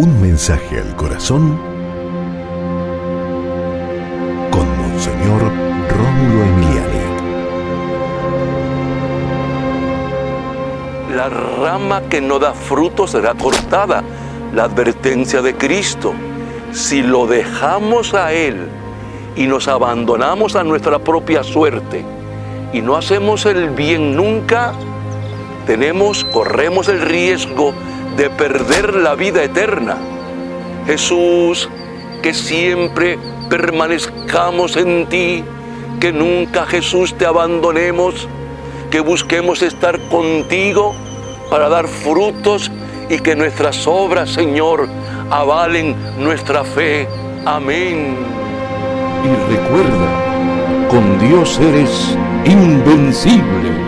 Un mensaje al corazón con Monseñor Rómulo Emiliani. La rama que no da fruto será cortada. La advertencia de Cristo. Si lo dejamos a Él y nos abandonamos a nuestra propia suerte y no hacemos el bien nunca, tenemos, corremos el riesgo de perder la vida eterna. Jesús, que siempre permanezcamos en ti, que nunca Jesús te abandonemos, que busquemos estar contigo para dar frutos y que nuestras obras, Señor, avalen nuestra fe. Amén. Y recuerda, con Dios eres invencible.